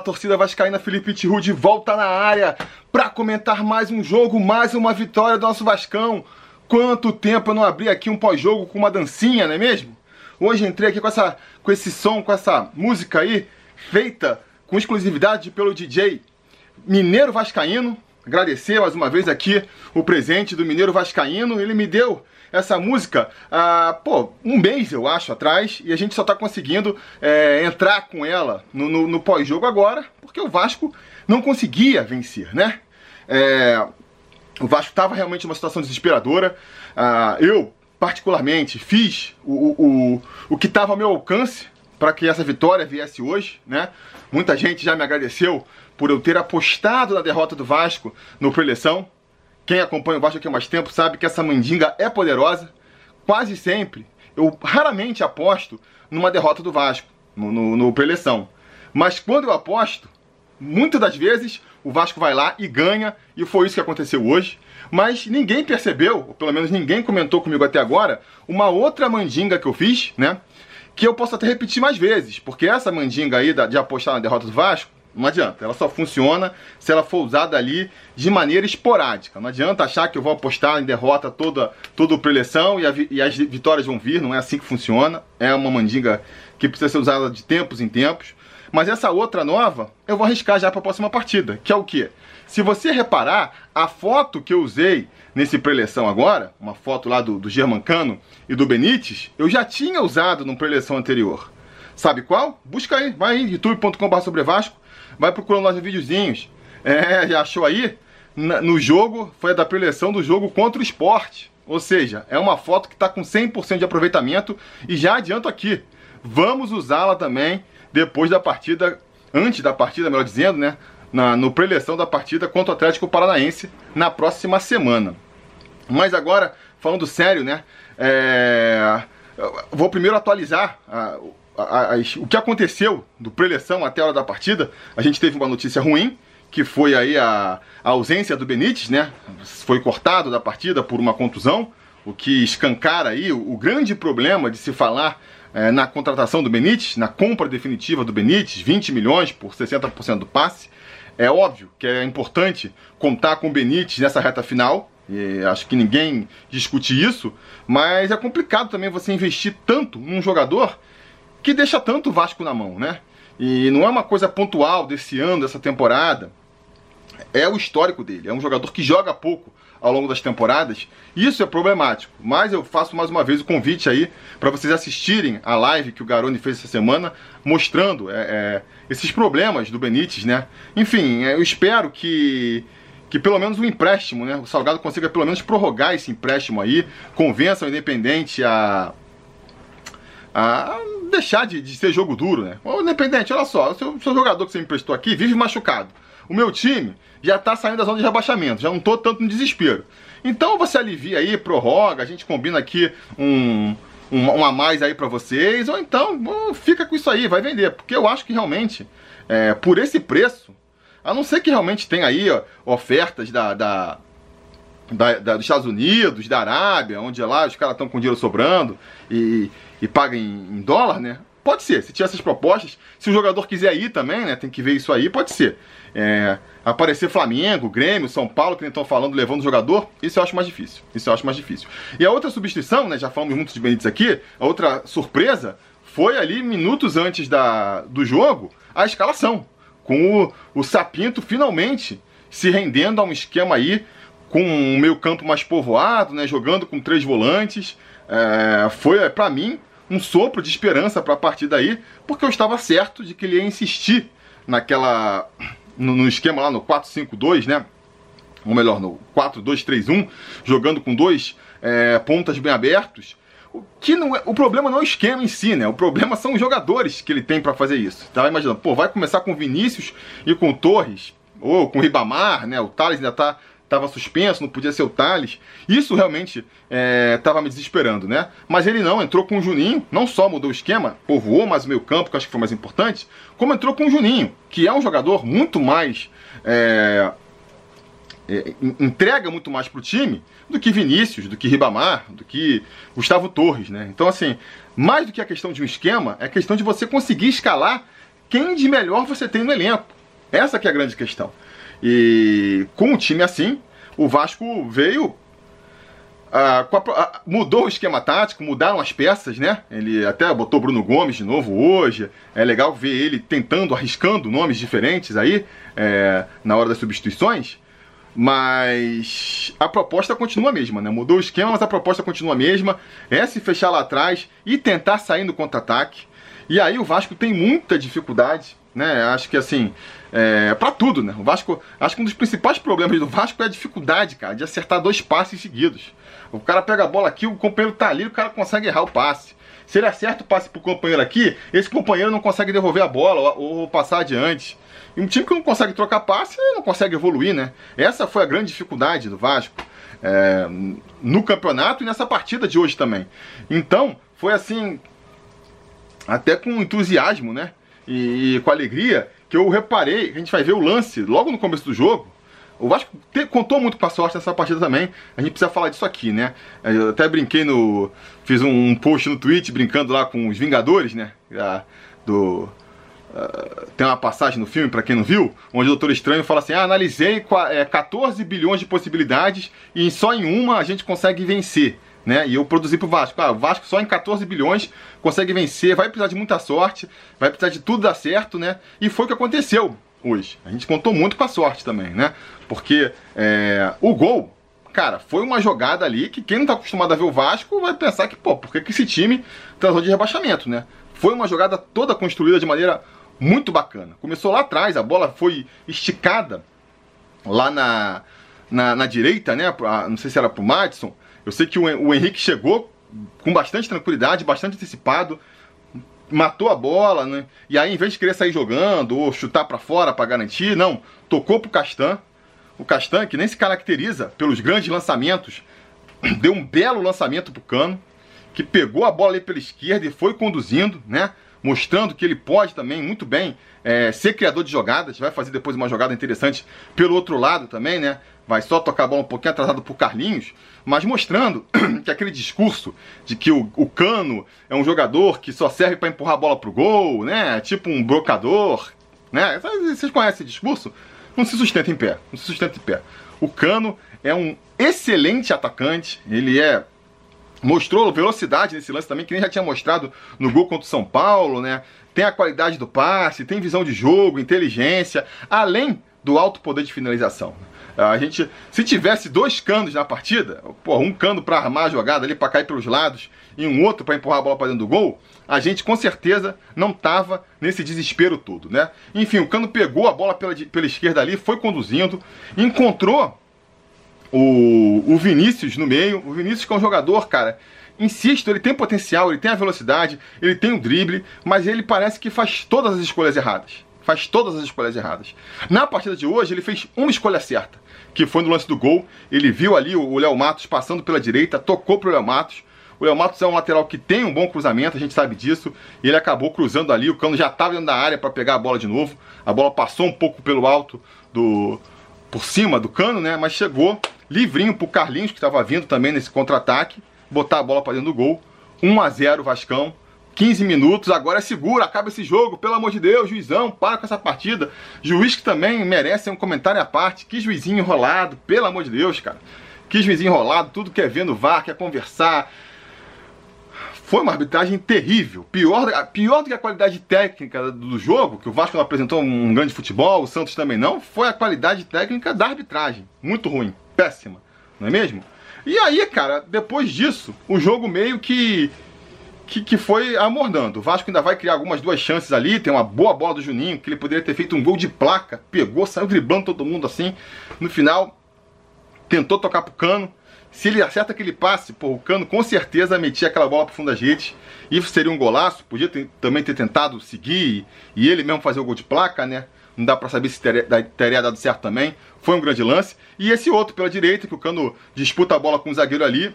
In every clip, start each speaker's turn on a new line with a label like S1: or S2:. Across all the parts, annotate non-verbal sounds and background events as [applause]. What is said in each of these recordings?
S1: Fala, torcida vascaína, Felipe Tiru de volta na área para comentar mais um jogo, mais uma vitória do nosso Vascão. Quanto tempo eu não abri aqui um pós-jogo com uma dancinha, não é mesmo? Hoje entrei aqui com, essa, com esse som, com essa música aí, feita com exclusividade pelo DJ Mineiro Vascaíno. Agradecer mais uma vez aqui o presente do Mineiro Vascaíno. Ele me deu essa música há, pô, um mês, eu acho, atrás, e a gente só tá conseguindo é, entrar com ela no, no, no pós-jogo agora, porque o Vasco não conseguia vencer, né? É, o Vasco estava realmente numa situação desesperadora. Ah, eu, particularmente, fiz o, o, o que estava ao meu alcance para que essa vitória viesse hoje, né? Muita gente já me agradeceu por eu ter apostado na derrota do Vasco no preleção. Quem acompanha o Vasco aqui há mais tempo sabe que essa mandinga é poderosa. Quase sempre, eu raramente aposto numa derrota do Vasco, no, no, no preleção. Mas quando eu aposto, muitas das vezes o Vasco vai lá e ganha, e foi isso que aconteceu hoje. Mas ninguém percebeu, ou pelo menos ninguém comentou comigo até agora, uma outra mandinga que eu fiz, né? Que eu posso até repetir mais vezes, porque essa mandinga aí de apostar na derrota do Vasco não adianta, ela só funciona se ela for usada ali de maneira esporádica. Não adianta achar que eu vou apostar em derrota toda, toda preleção e, e as vitórias vão vir, não é assim que funciona. É uma mandinga que precisa ser usada de tempos em tempos. Mas essa outra nova, eu vou arriscar já para a próxima partida, que é o quê? Se você reparar, a foto que eu usei nesse preleção agora, uma foto lá do, do Germancano e do Benítez, eu já tinha usado no preleção anterior. Sabe qual? Busca aí, vai aí, youtube.com.br sobre Vasco vai procurando nossos videozinhos. É, já achou aí? no jogo, foi a da preleção do jogo contra o esporte. Ou seja, é uma foto que está com 100% de aproveitamento e já adianto aqui, vamos usá-la também depois da partida, antes da partida, melhor dizendo, né? Na, no preleção da partida contra o Atlético Paranaense na próxima semana. Mas agora, falando sério, né? É, vou primeiro atualizar o que aconteceu do preleção até a hora da partida, a gente teve uma notícia ruim, que foi aí a, a ausência do Benítez, né? Foi cortado da partida por uma contusão, o que escancara aí o, o grande problema de se falar é, na contratação do Benítez, na compra definitiva do Benítez, 20 milhões por 60% do passe. É óbvio que é importante contar com o Benítez nessa reta final, e acho que ninguém discute isso, mas é complicado também você investir tanto num jogador que deixa tanto o Vasco na mão, né? E não é uma coisa pontual desse ano, dessa temporada. É o histórico dele. É um jogador que joga pouco ao longo das temporadas. Isso é problemático. Mas eu faço mais uma vez o convite aí para vocês assistirem a live que o Garoni fez essa semana, mostrando é, é, esses problemas do Benítez, né? Enfim, é, eu espero que que pelo menos o empréstimo, né? O Salgado consiga pelo menos prorrogar esse empréstimo aí, convença o Independente a, a deixar de, de ser jogo duro, né? Independente, olha só, o seu, seu jogador que você me emprestou aqui vive machucado. O meu time já tá saindo da zona de rebaixamento, já não tô tanto no desespero. Então você alivia aí, prorroga, a gente combina aqui um, um, um a mais aí para vocês, ou então fica com isso aí, vai vender. Porque eu acho que realmente, é, por esse preço, a não ser que realmente tenha aí ó, ofertas da, da, da, da, dos Estados Unidos, da Arábia, onde lá os caras estão com dinheiro sobrando e, e pagam em, em, dólar, né? Pode ser, se tiver essas propostas, se o jogador quiser ir também, né? Tem que ver isso aí, pode ser. É, aparecer Flamengo, Grêmio, São Paulo, que nem estão falando, levando o jogador, isso eu acho mais difícil. Isso eu acho mais difícil. E a outra substituição, né? Já falamos muito de Benítez aqui, a outra surpresa foi ali, minutos antes da, do jogo, a escalação. Com o, o Sapinto finalmente se rendendo a um esquema aí com um meio campo mais povoado, né, jogando com três volantes. É, foi, para mim, um sopro de esperança para a partir daí, porque eu estava certo de que ele ia insistir naquela no, no esquema lá no 4-5-2, né? Ou melhor, no 4-2-3-1, jogando com dois é, pontas bem abertos. O, que não é, o problema não é o esquema em si, né? O problema são os jogadores que ele tem para fazer isso. Tava imaginando, pô, vai começar com Vinícius e com Torres, ou com Ribamar, né? O Thales ainda tá estava suspenso, não podia ser o Thales. Isso realmente estava é, me desesperando, né? Mas ele não, entrou com o Juninho, não só mudou o esquema, povoou mais o meio campo, que acho que foi mais importante, como entrou com o Juninho, que é um jogador muito mais. É, é, entrega muito mais para o time do que Vinícius, do que Ribamar, do que Gustavo Torres, né? Então, assim, mais do que a questão de um esquema, é a questão de você conseguir escalar quem de melhor você tem no elenco. Essa que é a grande questão. E com um time assim, o Vasco veio ah, a, mudou o esquema tático, mudaram as peças, né? Ele até botou Bruno Gomes de novo hoje. É legal ver ele tentando, arriscando nomes diferentes aí é, na hora das substituições. Mas a proposta continua a mesma, né? Mudou o esquema, mas a proposta continua a mesma. É se fechar lá atrás e tentar sair no contra-ataque. E aí o Vasco tem muita dificuldade, né? Acho que assim, é, para tudo, né? O Vasco, acho que um dos principais problemas do Vasco é a dificuldade, cara, de acertar dois passes seguidos. O cara pega a bola aqui, o companheiro tá ali, o cara consegue errar o passe. Se ele acerta o passe pro companheiro aqui, esse companheiro não consegue devolver a bola ou, ou passar adiante. E um time que não consegue trocar passe não consegue evoluir, né? Essa foi a grande dificuldade do Vasco é, no campeonato e nessa partida de hoje também. Então, foi assim, até com entusiasmo, né? E, e com alegria, que eu reparei, a gente vai ver o lance logo no começo do jogo. O Vasco te, contou muito com a sorte nessa partida também. A gente precisa falar disso aqui, né? Eu até brinquei no. Fiz um, um post no Twitch brincando lá com os Vingadores, né? do Uh, tem uma passagem no filme, para quem não viu, onde o Doutor Estranho fala assim: ah, analisei 14 é, bilhões de possibilidades e só em uma a gente consegue vencer. Né? E eu produzi pro Vasco. Ah, o Vasco só em 14 bilhões consegue vencer, vai precisar de muita sorte, vai precisar de tudo dar certo, né? E foi o que aconteceu hoje. A gente contou muito com a sorte também, né? Porque é, o gol, cara, foi uma jogada ali que quem não tá acostumado a ver o Vasco vai pensar que, pô, por que, que esse time transou de rebaixamento, né? Foi uma jogada toda construída de maneira muito bacana. Começou lá atrás, a bola foi esticada lá na, na, na direita, né? Não sei se era pro Madison. Eu sei que o, Henrique chegou com bastante tranquilidade, bastante antecipado, matou a bola, né? E aí, em vez de querer sair jogando ou chutar para fora para garantir, não, tocou pro Castan. O Castan, que nem se caracteriza pelos grandes lançamentos, [clears throat] deu um belo lançamento pro Cano, que pegou a bola ali pela esquerda e foi conduzindo, né? Mostrando que ele pode também muito bem é, ser criador de jogadas. Vai fazer depois uma jogada interessante pelo outro lado também, né? Vai só tocar a bola um pouquinho atrasado por Carlinhos, mas mostrando [clears throat] que aquele discurso de que o, o Cano é um jogador que só serve para empurrar a bola pro gol, né? Tipo um brocador, né? Vocês conhecem esse discurso? Não se sustenta em pé, não se sustenta em pé. O Cano é um excelente atacante, ele é mostrou velocidade nesse lance também, que nem já tinha mostrado no gol contra o São Paulo, né? Tem a qualidade do passe, tem visão de jogo, inteligência, além do alto poder de finalização. A gente, se tivesse dois canos na partida, pô, um cano para armar a jogada ali, para cair pelos lados, e um outro para empurrar a bola para dentro do gol, a gente com certeza não tava nesse desespero todo, né? Enfim, o cano pegou a bola pela, pela esquerda ali, foi conduzindo, encontrou o, o Vinícius no meio. O Vinícius que é um jogador, cara, insisto, ele tem potencial, ele tem a velocidade, ele tem o drible, mas ele parece que faz todas as escolhas erradas. Faz todas as escolhas erradas. Na partida de hoje, ele fez uma escolha certa, que foi no lance do gol. Ele viu ali o Léo Matos passando pela direita, tocou pro Léo Matos. O Léo Matos é um lateral que tem um bom cruzamento, a gente sabe disso. E ele acabou cruzando ali, o Cano já estava dentro da área para pegar a bola de novo. A bola passou um pouco pelo alto do por cima do Cano, né? Mas chegou livrinho pro Carlinhos, que estava vindo também nesse contra-ataque, botar a bola para dentro do gol. 1 a 0 Vascão. 15 minutos, agora é segura, acaba esse jogo, pelo amor de Deus, juizão, para com essa partida. Juiz que também merece um comentário à parte. Que juizinho enrolado, pelo amor de Deus, cara. Que juizinho enrolado, tudo quer ver no VAR, quer conversar. Foi uma arbitragem terrível. Pior, pior do que a qualidade técnica do jogo, que o Vasco não apresentou um grande futebol, o Santos também não, foi a qualidade técnica da arbitragem. Muito ruim péssima, não é mesmo? E aí, cara, depois disso, o jogo meio que, que, que foi amordando. O Vasco ainda vai criar algumas duas chances ali, tem uma boa bola do Juninho, que ele poderia ter feito um gol de placa, pegou, saiu driblando todo mundo assim. No final, tentou tocar pro Cano. Se ele acerta aquele passe, pô, o Cano com certeza metia aquela bola pro fundo das redes. Isso seria um golaço, podia ter, também ter tentado seguir e, e ele mesmo fazer o gol de placa, né? Não dá para saber se teria, teria, dado certo também. Foi um grande lance. E esse outro pela direita, que o Cano disputa a bola com o zagueiro ali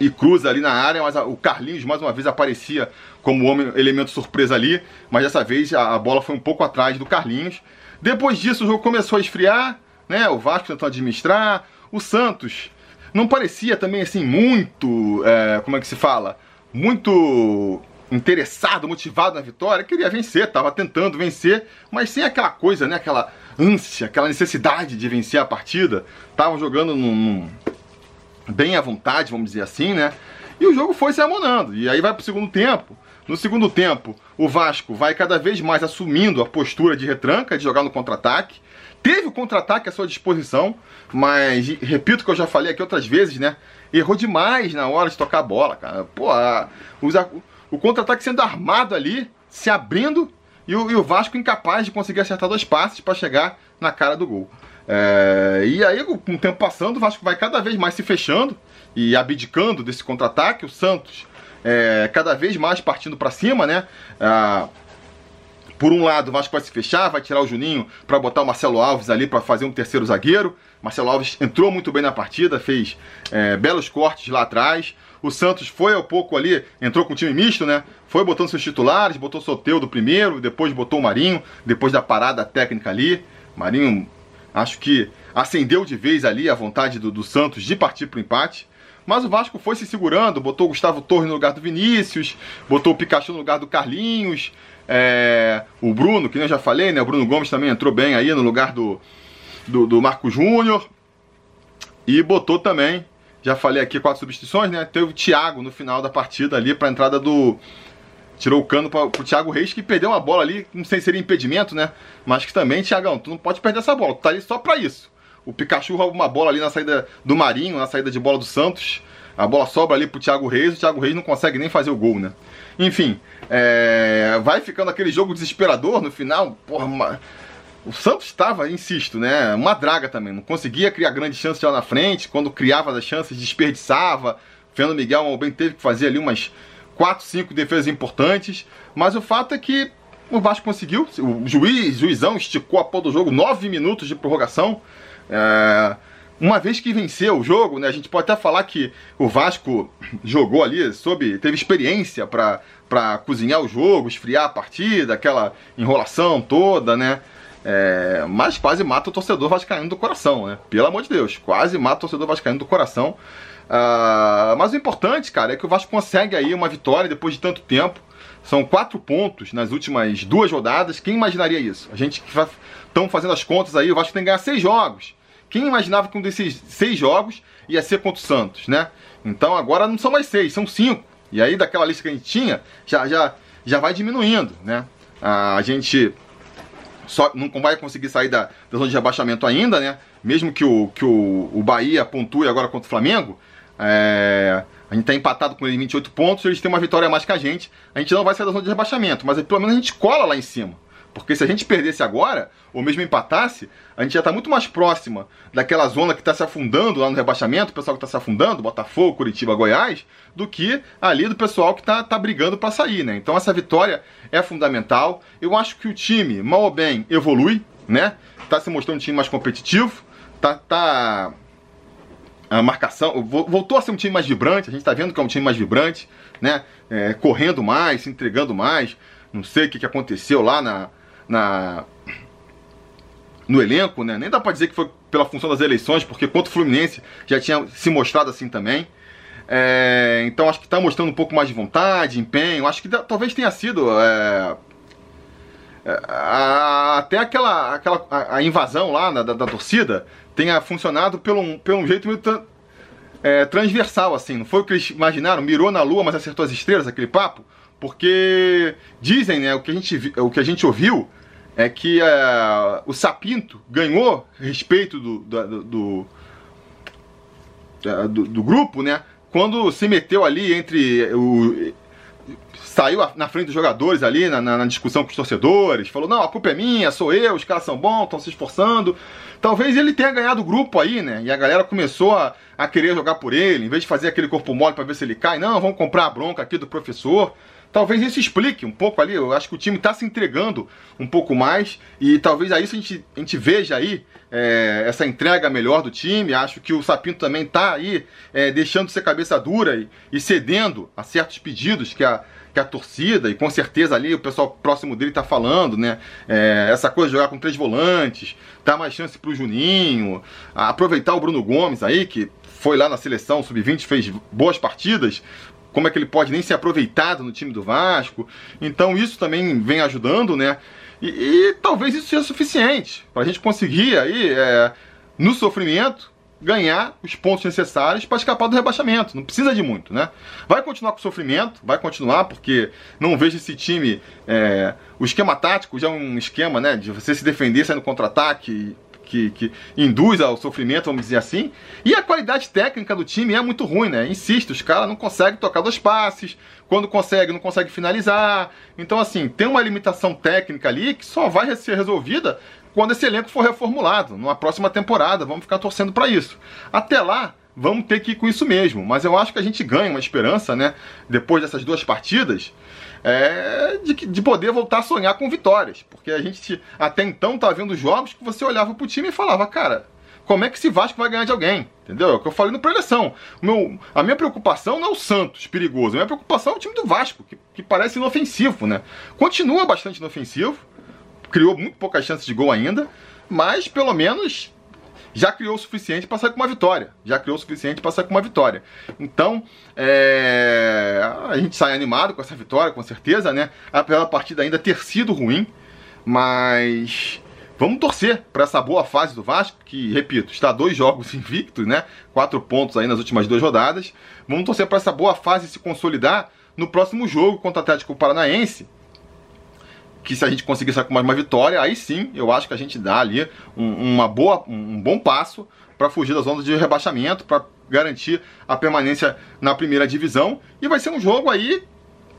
S1: e cruza ali na área, mas o Carlinhos mais uma vez aparecia como homem, elemento surpresa ali, mas dessa vez a, a bola foi um pouco atrás do Carlinhos. Depois disso o jogo começou a esfriar, né? O Vasco tentou administrar, o Santos não parecia também assim muito, é, como é que se fala, muito interessado, motivado na vitória, queria vencer, estava tentando vencer, mas sem aquela coisa, né? Aquela ânsia, aquela necessidade de vencer a partida. Tava jogando num, num, bem à vontade, vamos dizer assim, né? E o jogo foi se amonando. E aí vai pro segundo tempo. No segundo tempo, o Vasco vai cada vez mais assumindo a postura de retranca, de jogar no contra-ataque. Teve o contra-ataque à sua disposição, mas repito que eu já falei aqui outras vezes, né? Errou demais na hora de tocar a bola, cara. Pô, a, o contra-ataque sendo armado ali, se abrindo e o, e o, Vasco incapaz de conseguir acertar dois passes para chegar na cara do gol. É, e aí, com o tempo passando, o Vasco vai cada vez mais se fechando e abdicando desse contra-ataque. O Santos é, cada vez mais partindo para cima, né? Por um lado, o Vasco vai se fechar, vai tirar o Juninho para botar o Marcelo Alves ali para fazer um terceiro zagueiro. Marcelo Alves entrou muito bem na partida, fez é, belos cortes lá atrás. O Santos foi ao pouco ali, entrou com o time misto, né? Foi botando seus titulares, botou o Soteu do primeiro, depois botou o Marinho, depois da parada técnica ali. Marinho, acho que acendeu de vez ali a vontade do, do Santos de partir para o empate. Mas o Vasco foi se segurando, botou o Gustavo Torres no lugar do Vinícius, botou o Pikachu no lugar do Carlinhos, é, o Bruno, que eu já falei, né? O Bruno Gomes também entrou bem aí no lugar do, do, do Marco Júnior. E botou também, já falei aqui quatro substituições, né? Teve o Thiago no final da partida ali para entrada do. Tirou o cano para o Thiago Reis, que perdeu uma bola ali, não sei se seria impedimento, né? Mas que também, Thiagão, tu não pode perder essa bola, tu tá ali só para isso. O Pikachu rouba uma bola ali na saída do Marinho, na saída de bola do Santos. A bola sobra ali pro Thiago Reis, o Thiago Reis não consegue nem fazer o gol, né? Enfim, é... vai ficando aquele jogo desesperador no final. Porra. O Santos estava, insisto, né? Uma draga também. Não conseguia criar grandes chances lá na frente. Quando criava as chances, desperdiçava. Fernando Miguel bem teve que fazer ali umas 4, 5 defesas importantes. Mas o fato é que o Vasco conseguiu. O juiz, juizão esticou a pô do jogo, 9 minutos de prorrogação. É, uma vez que venceu o jogo, né, a gente pode até falar que o Vasco [clears throat] jogou ali, soube, teve experiência para cozinhar o jogo, esfriar a partida, aquela enrolação toda, né? É, mas quase mata o torcedor vascaíno do coração, né? Pelo amor de Deus, quase mata o torcedor vascaíno do coração. Uh, mas o importante, cara, é que o Vasco consegue aí uma vitória depois de tanto tempo. São quatro pontos nas últimas duas rodadas. Quem imaginaria isso? A gente que estão fazendo as contas aí, o Vasco tem que ganhar seis jogos. Quem imaginava que um desses seis jogos ia ser contra o Santos, né? Então agora não são mais seis, são cinco. E aí daquela lista que a gente tinha, já, já, já vai diminuindo, né? A gente só não vai conseguir sair da, da zona de rebaixamento ainda, né? Mesmo que o, que o, o Bahia pontue agora contra o Flamengo, é, a gente está empatado com ele em 28 pontos, eles têm uma vitória a mais que a gente. A gente não vai sair da zona de rebaixamento, mas pelo menos a gente cola lá em cima. Porque se a gente perdesse agora, ou mesmo empatasse, a gente já está muito mais próxima daquela zona que está se afundando lá no rebaixamento, o pessoal que está se afundando, Botafogo, Curitiba, Goiás, do que ali do pessoal que está tá brigando para sair, né? Então essa vitória é fundamental. Eu acho que o time, mal ou bem, evolui, né? Está se mostrando um time mais competitivo, tá, tá a marcação voltou a ser um time mais vibrante. A gente está vendo que é um time mais vibrante, né? É, correndo mais, se entregando mais. Não sei o que, que aconteceu lá na, na no elenco, né? Nem dá para dizer que foi pela função das eleições, porque contra o Fluminense já tinha se mostrado assim também. É, então acho que está mostrando um pouco mais de vontade, empenho. Acho que talvez tenha sido é, é, a, até aquela, aquela a, a invasão lá da, da, da, torcida tenha funcionado pelo, pelo um jeito meio é, transversal, assim. Não foi o que eles imaginaram, mirou na lua, mas acertou as estrelas, aquele papo. Porque dizem, né, o que a gente, o que a gente ouviu é que uh, o Sapinto ganhou respeito do do, do, do, do, grupo, né? Quando se meteu ali entre o. Saiu na frente dos jogadores ali na, na, na discussão com os torcedores, falou: não, a culpa é minha, sou eu, os caras são bons, estão se esforçando. Talvez ele tenha ganhado o grupo aí, né? E a galera começou a, a querer jogar por ele, em vez de fazer aquele corpo mole para ver se ele cai, não, vamos comprar a bronca aqui do professor. Talvez isso explique um pouco ali. Eu acho que o time está se entregando um pouco mais e talvez a isso a gente, a gente veja aí é, essa entrega melhor do time. Acho que o Sapinto também está aí é, deixando de ser cabeça dura e, e, cedendo a certos pedidos que a, que a torcida e com certeza ali o pessoal próximo dele está falando, né? É, essa coisa de jogar com três volantes, dar mais chance para o Juninho, aproveitar o Bruno Gomes aí que foi lá na seleção sub-20 fez boas partidas como é que ele pode nem ser aproveitado no time do Vasco. Então isso também vem ajudando, né? E, e talvez isso seja suficiente para a gente conseguir aí, é, no sofrimento, ganhar os pontos necessários para escapar do rebaixamento. Não precisa de muito, né? Vai continuar com o sofrimento, vai continuar, porque não vejo esse time. É, o esquema tático já é um esquema, né? De você se defender saindo contra-ataque. Que, que, induz ao sofrimento, vamos dizer assim. E a qualidade técnica do time é muito ruim, né? Insisto, os caras não conseguem tocar dois passes, quando consegue, não consegue finalizar. Então, assim, tem uma limitação técnica ali que só vai ser resolvida quando esse elenco for reformulado, numa próxima temporada. Vamos ficar torcendo para isso. Até lá, vamos ter que ir com isso mesmo. Mas eu acho que a gente ganha uma esperança, né? Depois dessas duas partidas, é, de, de poder voltar a sonhar com vitórias. Porque a gente até então tá vendo jogos que você olhava pro time e falava, cara, como é que esse Vasco vai ganhar de alguém? Entendeu? É o que eu falei no preleção. A minha preocupação não é o Santos perigoso, a minha preocupação é o time do Vasco, que, que parece inofensivo, né? Continua bastante inofensivo, criou muito poucas chances de gol ainda, mas pelo menos já criou o suficiente para sair com uma vitória. Já criou o suficiente para sair com uma vitória. Então, é... a gente sai animado com essa vitória, com certeza, né? Apesar da partida ainda ter sido ruim, mas vamos torcer para essa boa fase do Vasco, que, repito, está dois jogos [laughs] invictos, né? Quatro pontos aí nas últimas duas rodadas. Vamos torcer para essa boa fase se consolidar no próximo jogo contra o Atlético Paranaense, que se a gente conseguir sair com mais uma vitória, aí sim eu acho que a gente dá ali um, uma boa, um bom passo para fugir das ondas de rebaixamento, para garantir a permanência na primeira divisão. E vai ser um jogo aí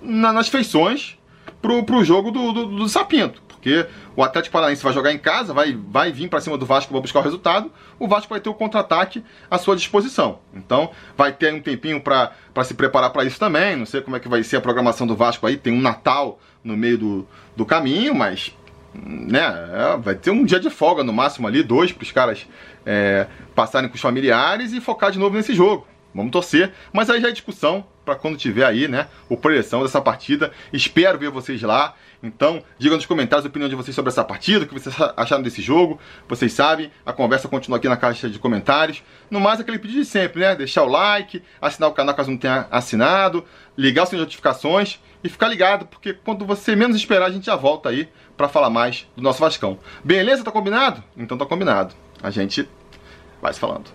S1: na, nas feições pro, pro jogo do, do, do Sapinto. Porque o Atlético Paranaense vai jogar em casa, vai, vai vir para cima do Vasco para buscar o resultado. O Vasco vai ter o contra-ataque à sua disposição. Então, vai ter um tempinho para se preparar para isso também. Não sei como é que vai ser a programação do Vasco aí. Tem um Natal no meio do, do caminho, mas né, é, vai ter um dia de folga no máximo ali, dois para os caras é, passarem com os familiares e focar de novo nesse jogo. Vamos torcer, mas aí já é discussão para quando tiver aí, né, o projeção dessa partida. Espero ver vocês lá. Então, digam nos comentários a opinião de vocês sobre essa partida, o que vocês acharam desse jogo. Vocês sabem, a conversa continua aqui na caixa de comentários. No mais, aquele pedido de sempre, né? Deixar o like, assinar o canal caso não tenha assinado, ligar as notificações e ficar ligado, porque quando você menos esperar, a gente já volta aí para falar mais do nosso Vascão. Beleza? Tá combinado? Então tá combinado. A gente vai se falando.